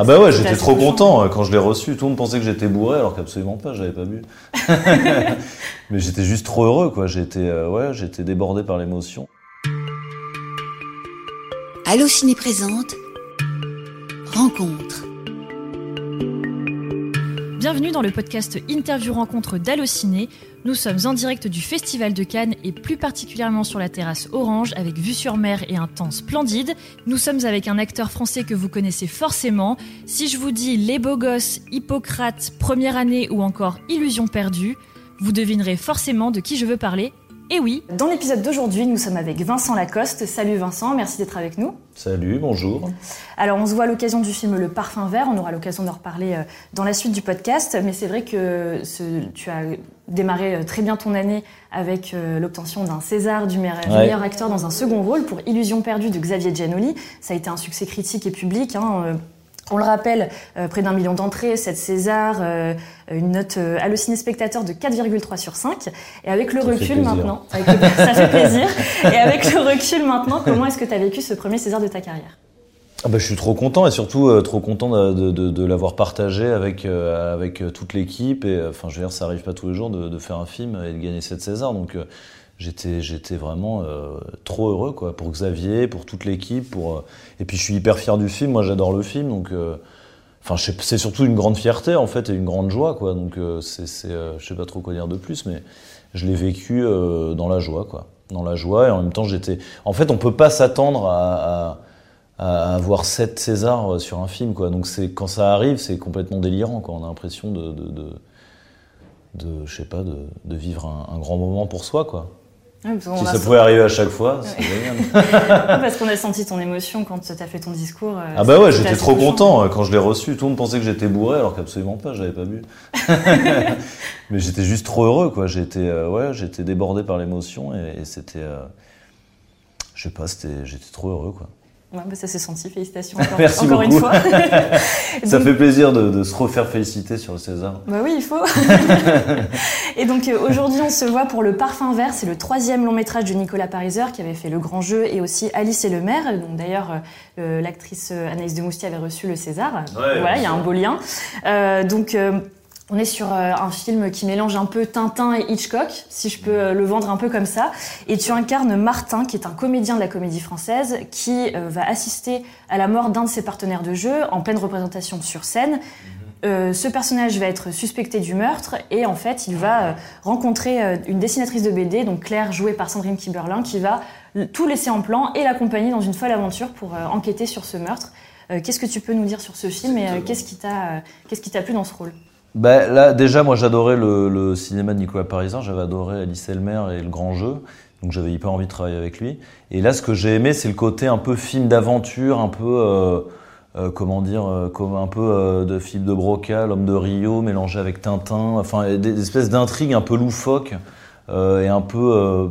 Ah bah ouais, j'étais trop content quand je l'ai reçu. Tout le monde pensait que j'étais bourré alors qu'absolument pas, j'avais pas bu. Mais j'étais juste trop heureux quoi. J'étais ouais, j'étais débordé par l'émotion. Allociné présente Rencontre. Bienvenue dans le podcast Interview Rencontre d'Allociné. Nous sommes en direct du Festival de Cannes et plus particulièrement sur la terrasse Orange avec vue sur mer et un temps splendide. Nous sommes avec un acteur français que vous connaissez forcément. Si je vous dis Les Beaux Gosses, Hippocrate, Première année ou encore Illusion perdue, vous devinerez forcément de qui je veux parler et oui, dans l'épisode d'aujourd'hui, nous sommes avec Vincent Lacoste. Salut Vincent, merci d'être avec nous. Salut, bonjour. Alors on se voit à l'occasion du film Le Parfum Vert, on aura l'occasion d'en reparler euh, dans la suite du podcast, mais c'est vrai que tu as démarré euh, très bien ton année avec euh, l'obtention d'un César du meilleur, acteur dans un second rôle pour Illusion perdue de Xavier Giannoli. Ça a été un succès critique et public. Hein, on le rappelle, euh, près d'un million d'entrées, 7 César, euh, une note euh, hallucinée spectateur de 4,3 sur 5. Et avec le recul maintenant, ça fait plaisir. Et avec le recul maintenant, comment est-ce que tu as vécu ce premier César de ta carrière? Ah bah, je suis trop content et surtout trop content de, l'avoir partagé avec, avec toute l'équipe. Et enfin, je veux dire, ça arrive pas tous les jours de, faire un film et de gagner 7 César. Donc, j'étais vraiment euh, trop heureux quoi pour Xavier pour toute l'équipe pour euh, et puis je suis hyper fier du film moi j'adore le film donc euh, enfin c'est surtout une grande fierté en fait et une grande joie quoi donc c'est je sais pas trop quoi dire de plus mais je l'ai vécu dans la joie quoi dans la joie et en même temps j'étais en fait on peut pas s'attendre à, avoir sept Césars sur un film quoi donc c'est quand ça arrive c'est complètement délirant quoi on a l'impression de, je sais pas de vivre un, un, grand moment pour soi quoi si ça pouvait arriver à chaque fois, c'est génial. parce qu'on a senti ton émotion quand tu as fait ton discours. Euh, ah bah ouais, j'étais trop content euh, quand je l'ai reçu. Tout le monde pensait que j'étais bourré alors qu'absolument pas, j'avais pas bu. Mais j'étais juste trop heureux quoi. J'étais euh, ouais, j'étais débordé par l'émotion et, c'était je sais pas, j'étais trop heureux quoi. Ouais, bah ça s'est senti, félicitations encore, Merci encore une fois. ça fait plaisir de, se refaire féliciter sur le César. Bah oui, il faut. et donc euh, aujourd'hui, on se voit pour Le Parfum Vert, c'est le troisième long métrage de Nicolas Pariser qui avait fait Le Grand Jeu et aussi Alice et le maire. Donc d'ailleurs, euh, euh, l'actrice Anaïs de Moustier avait reçu le César. voilà, il y a un beau lien. donc on est sur euh, un film qui mélange un peu Tintin et Hitchcock, si je peux euh, le vendre un peu comme ça. Et tu incarnes Martin, qui est un comédien de la comédie française, qui euh, va assister à la mort d'un de ses partenaires de jeu en pleine représentation sur scène. Mhm. ce personnage va être suspecté du meurtre et en fait il va rencontrer une dessinatrice de BD, donc Claire jouée par Sandrine Kiberlin, qui va tout laisser en plan et l'accompagner dans une folle aventure pour enquêter sur ce meurtre. qu'est-ce que tu peux nous dire sur ce film et qu'est-ce qui t'a qu'est-ce qui t'a plu dans ce rôle? Bah, là, déjà, moi, j'adorais le, cinéma de Nicolas Parisin. J'avais adoré Alice Elmer et Le Grand Jeu. Donc, j'avais hyper envie de travailler avec lui. Et là, ce que j'ai aimé, c'est le côté un peu film d'aventure, un peu, euh, euh, comment dire, euh, comme un peu de film de Broca, L'homme de Rio, mélangé avec Tintin. Enfin, des, espèces d'intrigues un peu loufoques et un peu.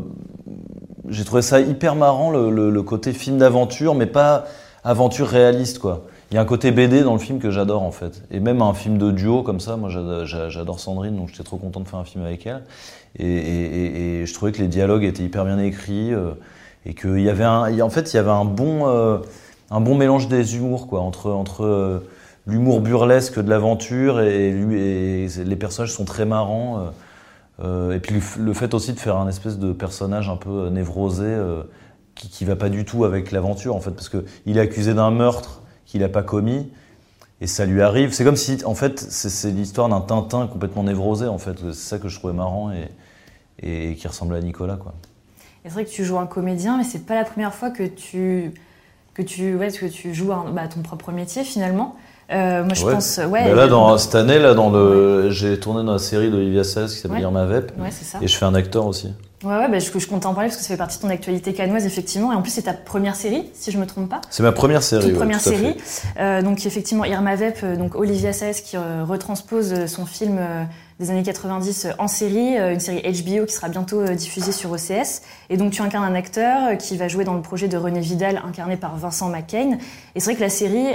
j'ai trouvé ça hyper marrant, le, le côté film d'aventure, mais pas aventure réaliste, quoi. Il y a un côté BD dans le film que j'adore en fait. Et même un film de duo comme ça, moi j'adore Sandrine, donc j'étais trop content de faire un film avec elle. Et, je trouvais que les dialogues étaient hyper bien écrits euh, et qu'il y avait un, en fait y avait un bon, euh, un bon mélange des humours quoi, entre, entre euh, l'humour burlesque de l'aventure et, et, les personnages sont très marrants. et puis le, fait aussi de faire un espèce de personnage un peu névrosé qui, qui va pas du tout avec l'aventure en fait, parce qu'il est accusé d'un meurtre qu'il n'a pas commis. Et ça lui arrive. C'est comme si, en fait, c'est l'histoire d'un Tintin complètement névrosé, en fait. C'est ça que je trouvais marrant et, et, qui ressemble à Nicolas, quoi. C'est vrai que tu joues un comédien, mais c'est pas la première fois que tu, que tu, ouais, que tu joues bah, ton propre métier, finalement. Euh, moi, je pense, ouais. Bah là, dans, cette année, là, dans le, j'ai tourné dans la série d'Olivia Salles qui s'appelle Irma Vep. Et je fais un acteur aussi. Ouais, ouais bah, je, je compte en parler parce que ça fait partie de ton actualité canoise, effectivement. Et en plus, c'est ta première série, si je me trompe pas. C'est ma première série. Toute première série. Euh, donc, effectivement, Irma Vep, euh, donc Olivia Saez qui euh, retranspose son film des années 90 en série, une série HBO qui sera bientôt diffusée sur OCS. Et donc, tu incarnes un acteur qui va jouer dans le projet de René Vidal, incarné par Vincent McCain. Et c'est vrai que la série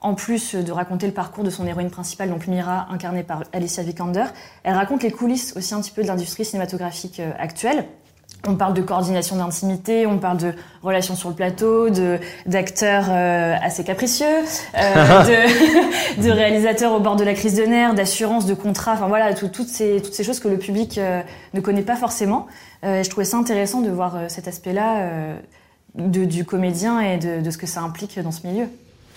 en plus de raconter le parcours de son héroïne principale, donc Mira, incarnée par Alicia Vikander, elle raconte les coulisses aussi un petit peu de l'industrie cinématographique euh, actuelle. on parle de coordination d'intimité, on parle de relations sur le plateau, de d'acteurs euh, assez capricieux, euh, de, de, réalisateurs au bord de la crise de nerfs, d'assurance, de contrats, enfin voilà, toutes ces toutes ces choses que le public euh, ne connaît pas forcément. Euh, je trouvais ça intéressant de voir cet aspect-là du comédien et de, de, ce que ça implique dans ce milieu.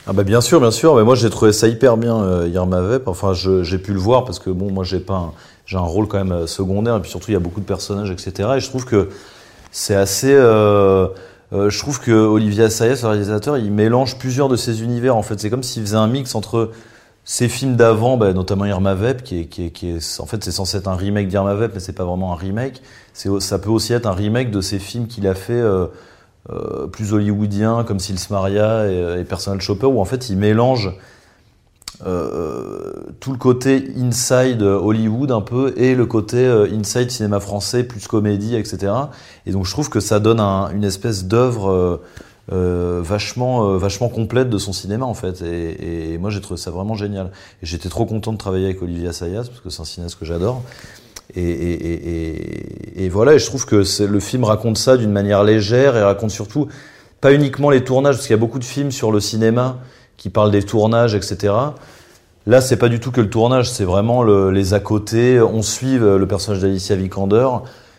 Ah bah bien sûr, bien sûr. Mais moi j'ai trouvé ça hyper bien hier Vep. Enfin, j'ai pu le voir parce que bon, moi j'ai pas un, j'ai un rôle quand même euh, secondaire et puis surtout il y a beaucoup de personnages etc et je trouve que c'est assez euh, euh, je trouve que Olivier Assayas le réalisateur il mélange plusieurs de ces univers en fait c'est comme s'il faisait un mix entre ces films d'avant bah, notamment Irma Vep qui est, qui est, en fait c'est censé être un remake d'Irma Vep mais c'est pas vraiment un remake c'est ça peut aussi être un remake de ces films qu'il a fait euh, euh, plus hollywoodiens comme Sils Maria et, et Personal Shopper où en fait il mélange euh, tout le côté inside Hollywood un peu et le côté euh, inside cinéma français plus comédie etc et donc je trouve que ça donne un, une espèce d'œuvre euh, euh vachement vachement complète de son cinéma en fait. Et, moi j'ai trouvé ça vraiment génial. Et j'étais trop content de travailler avec Olivier Assayas parce que c'est un cinéaste que j'adore et, voilà et je trouve que le film raconte ça d'une manière légère et raconte surtout pas uniquement les tournages parce qu'il y a beaucoup de films sur le cinéma qui parle des tournages, etc. Là, c'est pas du tout que le tournage, c'est vraiment le, les à côté. On suit le personnage d'Alicia Vikander,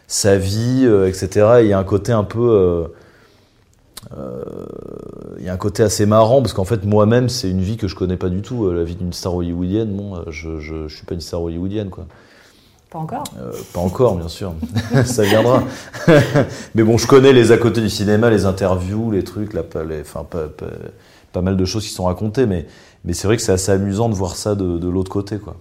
sa vie, euh, etc. il y a un côté un peu, euh, euh, il y a un côté assez marrant parce qu'en fait, moi-même, c'est une vie que je connais pas du tout. La vie d'une star hollywoodienne, bon, je, je, je, suis pas une star hollywoodienne, quoi. Pas encore. Euh, pas encore, bien sûr. ça viendra. Mais bon, je connais les à côté du cinéma, les interviews, les trucs, là, les, enfin, pas, pas, pas mal de choses qui sont racontées, mais, mais c'est vrai que c'est assez amusant de voir ça de, de l'autre côté. Quoi.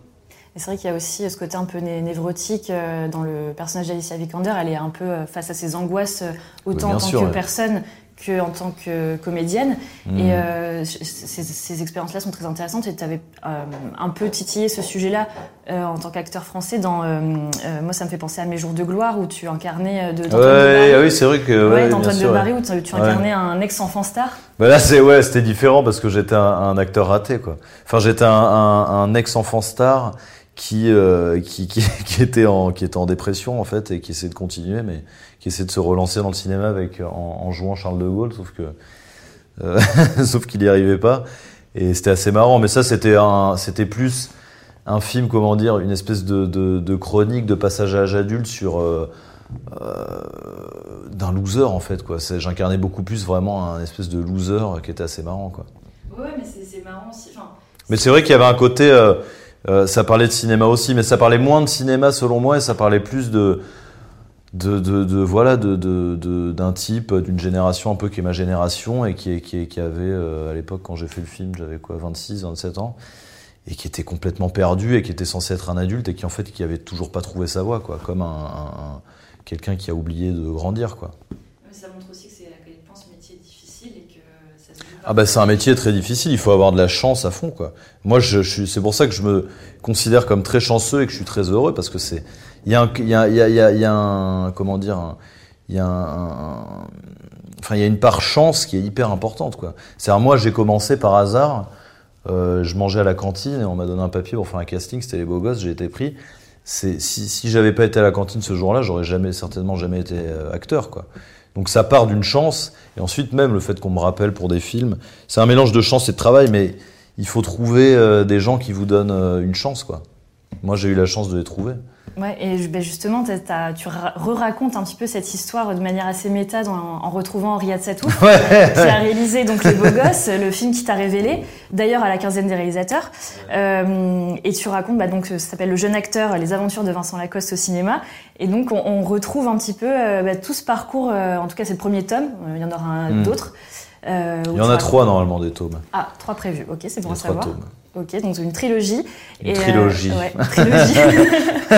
Et c'est vrai qu'il y a aussi ce côté un peu névrotique euh, dans le personnage d'Alicia Vikander. Elle est un peu euh, face à ses angoisses, euh, autant oui, en tant sûr, que ouais. personne qu'en tant que comédienne. Mmh. Et euh, ces, ces expériences-là sont très intéressantes. Et tu avais euh, un peu titillé ce sujet-là euh, en tant qu'acteur français. Dans, moi, ça me fait penser à Mes jours de gloire, où tu incarnais de, ouais, Barry. oui, c'est vrai que. Ouais, d'Antoine de Barry, où tu, tu incarnais ouais. un ex-enfant star. Bah là, c'est ouais, c'était différent parce que j'étais un, un, acteur raté, quoi. Enfin, j'étais un, un, un ex-enfant star qui, qui, qui, qui, était en, qui était en dépression en fait et qui essayait de continuer, mais qui essaie de se relancer dans le cinéma avec en, en jouant Charles de Gaulle, sauf que euh, sauf qu'il n'y arrivait pas. Et c'était assez marrant, mais ça c'était un, c'était plus un film, comment dire, une espèce de, de, de chronique de passage à l'âge adulte sur euh, euh, d'un loser en fait quoi. J'incarnais beaucoup plus vraiment un espèce de loser qui était assez marrant quoi. Ouais, mais c'est marrant aussi. Enfin, mais c'est vrai qu'il y avait un côté, euh, euh, ça parlait de cinéma aussi, mais ça parlait moins de cinéma selon moi et ça parlait plus de de, de, de, voilà d'un type d'une génération un peu qui est ma génération et qui, qui, qui avait euh, à l'époque quand j'ai fait le film j'avais quoi 26 27 ans et qui était complètement perdu et qui était censé être un adulte et qui en fait qui avait toujours pas trouvé sa voie quoi comme un, un quelqu'un qui a oublié de grandir quoi ça montre aussi que c'est à quel point ce métier est difficile et que ça se ah bah c'est un métier très difficile il faut avoir de la chance à fond quoi moi je, c'est pour ça que je me considère comme très chanceux et que je suis très heureux parce que c'est il y a un, comment dire, il y a une part chance qui est hyper importante quoi. C'est moi j'ai commencé par hasard, euh, je mangeais à la cantine et on m'a donné un papier pour faire un casting, c'était les beaux gosses, j'ai été pris. Si, si j'avais pas été à la cantine ce jour-là, j'aurais jamais certainement jamais été euh, acteur quoi. Donc ça part d'une chance et ensuite même le fait qu'on me rappelle pour des films, c'est un mélange de chance et de travail, mais il faut trouver euh, des gens qui vous donnent euh, une chance quoi. Moi j'ai eu la chance de les trouver. Ouais, et ben justement, tu re-racontes un petit peu cette histoire de manière assez méta dans, en retrouvant Riyad Satouf, ouais, qui a réalisé donc Les Beaux Gosses, le film qui t'a révélé, d'ailleurs à la quinzaine des réalisateurs. Euh, et tu racontes, bah, donc, ça s'appelle Le jeune acteur, les aventures de Vincent Lacoste au cinéma. Et donc, on, on retrouve un petit peu euh, bah, tout ce parcours, euh, en tout cas c'est le premier tome, il y en aura Hmm. mm. d'autres. Il y en a trois normalement des tomes. Ah, trois prévus, ok, c'est bon à savoir. Tomes. Ok, donc une trilogie. Une et trilogie. Euh, ouais, trilogie.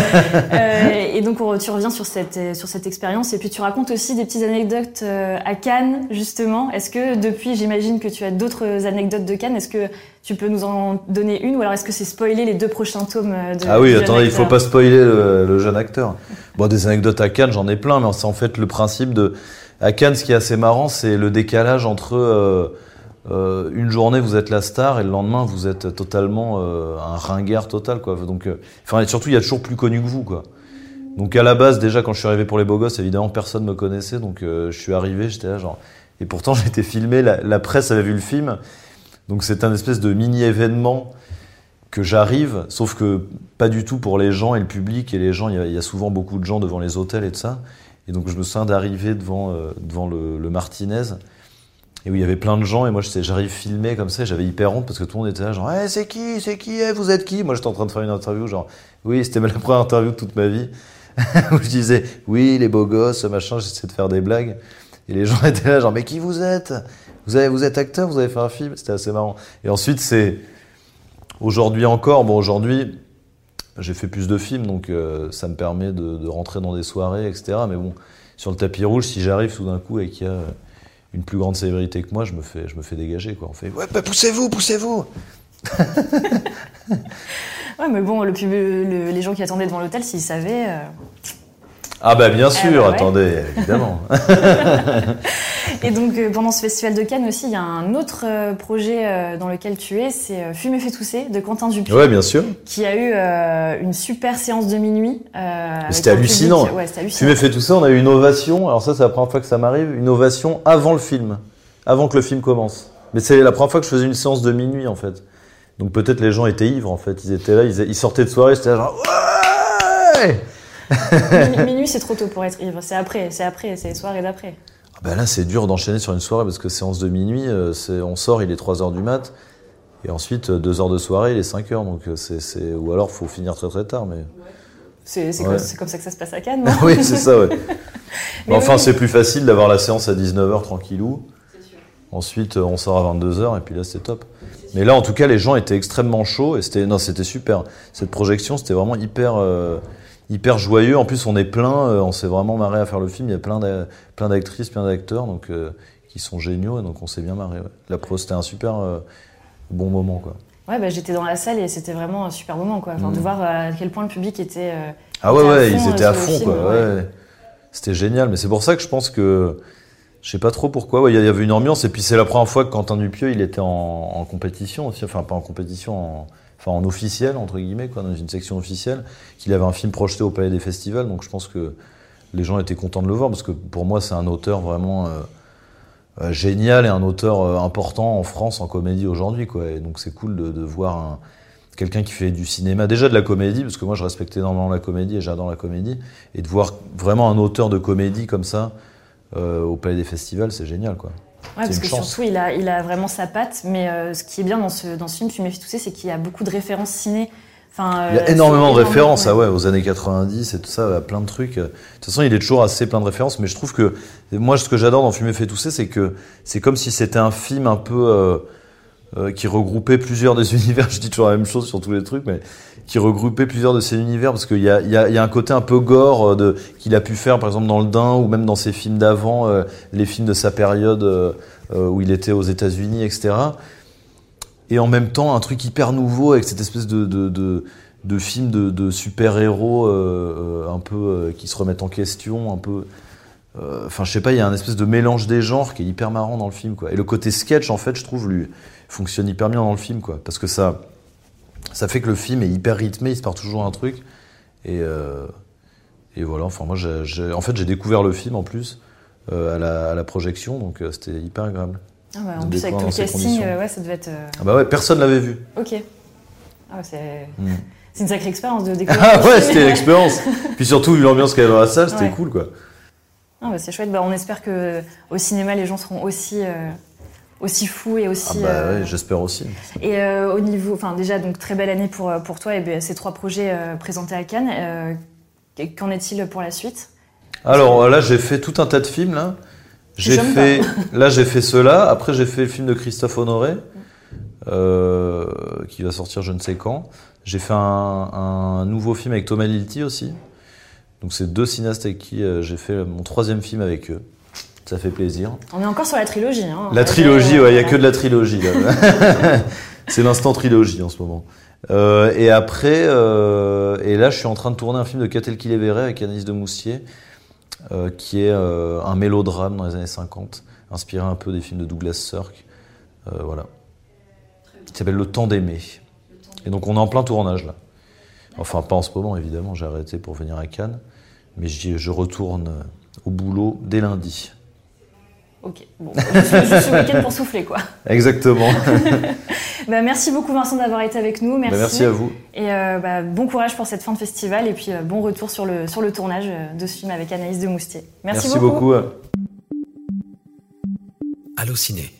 euh, et donc on, tu reviens sur cette sur cette expérience et puis tu racontes aussi des petites anecdotes euh, à Cannes justement. Est-ce que depuis, j'imagine que tu as d'autres anecdotes de Cannes. Est-ce que tu peux nous en donner une? Ou alors est-ce que c'est spoiler les deux prochains tomes de Ah oui, attendez, il faut pas spoiler le, le jeune acteur. Bon, des anecdotes à Cannes, j'en ai plein, mais c'est en fait le principe de à Cannes, ce qui est assez marrant, c'est le décalage entre euh, une journée vous êtes la star et le lendemain vous êtes totalement euh, un ringard total quoi. Donc, euh, enfin surtout il y a toujours plus connu que vous quoi. Donc à la base, déjà quand je suis arrivé pour les beaux gosses, évidemment personne me connaissait, donc je suis arrivé, j'étais là genre. Et pourtant j'étais filmé, la, presse avait vu le film, donc c'est un espèce de mini événement que j'arrive, sauf que pas du tout pour les gens et le public et les gens. Il y, a, souvent beaucoup de gens devant les hôtels et tout ça. Et donc je me souviens d'arriver devant devant le Martinez et où il y avait plein de gens et moi j'arrive filmé comme ça j'avais hyper honte parce que tout le monde était là genre hey, c'est qui? C'est qui? Hey, vous êtes qui? Moi j'étais en train de faire une interview genre oui c'était la première interview de toute ma vie où je disais oui les beaux gosses machin j'essayais de faire des blagues et les gens étaient là genre mais qui vous êtes? Vous avez vous êtes acteur vous avez fait un film? C'était assez marrant. Et ensuite c'est aujourd'hui encore bon aujourd'hui j'ai fait plus de films donc euh, ça me permet de, de, rentrer dans des soirées etc mais bon sur le tapis rouge si j'arrive tout d'un coup et qu'il y a une plus grande sévérité que moi, je me fais, je me fais dégager. Quoi. On fait Ouais, bah, poussez-vous, poussez-vous Ouais, mais bon, le, les gens qui attendaient devant l'hôtel, s'ils savaient. Euh, ah, bah bien sûr, eh bah attendez, évidemment. Et donc euh, pendant ce festival de Cannes aussi, il y a un autre euh, projet euh, dans lequel tu es, c'est Fumer fait tousser de Quentin Dupieux. Ouais, bien sûr. Qui a eu une super séance de minuit. c'était hallucinant. Ouais, hallucinant. Fumer fait tousser, on a eu une ovation. Alors ça, c'est la première fois que ça m'arrive, une ovation avant le film, avant que le film commence. Mais c'est la première fois que je faisais une séance de minuit en fait. Donc peut-être les gens étaient ivres en fait. Ils étaient là, ils, sortaient de soirée, c'était genre ouais. minuit, c'est trop tôt pour être ivre. C'est après, c'est après, c'est les soirées d'après. Ben là, c'est dur d'enchaîner sur une soirée parce que séance de minuit, euh, on sort, il est 3h du mat. Et ensuite, 2 euh, heures de soirée, il est 5 heures. Donc euh, c'est, Ou alors, faut finir très très tard. Mais... C'est, comme, ça que ça se passe à Cannes. oui, c'est ça, ouais. enfin, c'est plus facile d'avoir la séance à 19h tranquillou. Sûr. Ensuite, on sort à 22h et puis là, c'est top. Mais là, en tout cas, les gens étaient extrêmement chauds et c'était, non, c'était super. Cette projection, c'était vraiment hyper hyper joyeux. En plus, on est plein, euh, on s'est vraiment marré à faire le film. Il y a plein d'actrices, plein d'acteurs donc, euh, qui sont géniaux et donc on s'est bien marré. La pro, c'était un super euh, bon moment. Quoi. Ouais, bah, j'étais dans la salle et c'était vraiment un super moment. Quoi. Enfin, De mm. voir à quel point le public était. ah ouais, ouais, ils étaient à fond. quoi, ouais. C'était génial. Mais c'est pour ça que je pense que. Je sais pas trop pourquoi. Il y avait une ambiance et puis c'est la première fois que Quentin Dupieux il était en, en compétition aussi. Enfin, pas en compétition, en enfin en officiel entre guillemets, dans une section officielle, qu'il avait un film projeté au Palais des Festivals. Donc je pense que les gens étaient contents de le voir parce que pour moi c'est un auteur vraiment euh, euh, génial et un auteur euh, important en France en comédie aujourd'hui. Et donc c'est cool de, voir quelqu'un qui fait du cinéma, déjà de la comédie, parce que moi je respecte énormément la comédie et j'adore la comédie, et de voir vraiment un auteur de comédie comme ça au Palais des Festivals, c'est génial. Ouais, parce que surtout, il a, il a vraiment sa patte. Mais euh, ce qui est bien dans ce, dans ce film, Fumer Tousser, c'est qu'il y a beaucoup de références ciné. Enfin, il y a euh, énormément de références ah ouais, aux années 90 et tout ça, plein de trucs. De toute façon, il est toujours assez plein de références, mais je trouve que moi, ce que j'adore dans Fumer fait tousser, c'est que c'est comme si c'était un film un peu euh, euh, qui regroupait plusieurs des univers. Je dis toujours la même chose sur tous les trucs, mais qui regroupait plusieurs de ces univers parce qu'il y a, un côté un peu gore euh, qu'il a pu faire, par exemple dans le Dain ou même dans ses films d'avant, euh, les films de sa période où il était aux États-Unis, etc. Et en même temps, un truc hyper nouveau avec cette espèce de, de, de films de, super-héros un peu qui se remettent en question, un peu. Enfin, je sais pas, il y a un espèce de mélange des genres qui est hyper marrant dans le film, quoi. Et le côté sketch, en fait, je trouve, lui, fonctionne hyper bien dans le film, quoi. Parce que ça, ça fait que le film est hyper rythmé, il se part toujours un truc. Et, euh, et voilà, enfin, moi, j'ai, en fait, j'ai découvert le film en plus euh, à, la, à, la, projection, donc euh, c'était hyper agréable. Ah bah, en plus, avec tout le casting, ouais, ça devait être. Ah bah ouais, personne l'avait vu. Ok. Ah c'est. Mm. C'est une sacrée expérience de découvrir. Ah ouais, c'était une expérience. Puis surtout, l'ambiance qu'il y avait dans la salle, c'était cool, quoi. Ah bah, c'est chouette. Bah, on espère que au cinéma, les gens seront aussi aussi fou et aussi. Ah bah euh, j'espère aussi. Et euh, au niveau, enfin déjà donc très belle année pour pour toi et ben, ces trois projets euh, présentés à Cannes. Qu'en est-il pour la suite? Alors là, j'ai fait tout un tas de films là. J'ai fait, là j'ai fait cela. Après j'ai fait le film de Christophe Honoré qui va sortir je ne sais quand. J'ai fait un, un, nouveau film avec Thomas Lilti aussi. Donc c'est deux cinéastes avec qui j'ai fait mon troisième film avec eux. Ça fait plaisir. On est encore sur la trilogie. Hein. La trilogie, ouais, il n'y a que de la trilogie. c'est l'instant trilogie en ce moment. Euh, et après, euh, et là, je suis en train de tourner un film de Catel Verret avec Anis de Moustier, euh, qui est un mélodrame dans les années 50, inspiré un peu des films de Douglas Sirk. Voilà. Qui s'appelle Le temps d'aimer. Et donc, on est en plein tournage là. Enfin, pas en ce moment, évidemment, j'ai arrêté pour venir à Cannes. mais je retourne au boulot dès lundi. Ok, bon, juste le week-end pour souffler, quoi. Exactement. bah, merci beaucoup, Vincent, d'avoir été avec nous. Merci. Bah, merci à vous. Et euh, bah, bon courage pour cette fin de festival et puis euh, bon retour sur le, sur le tournage euh, de ce film avec Anaïs de Moustier. Merci, merci beaucoup. beaucoup. Allô Ciné.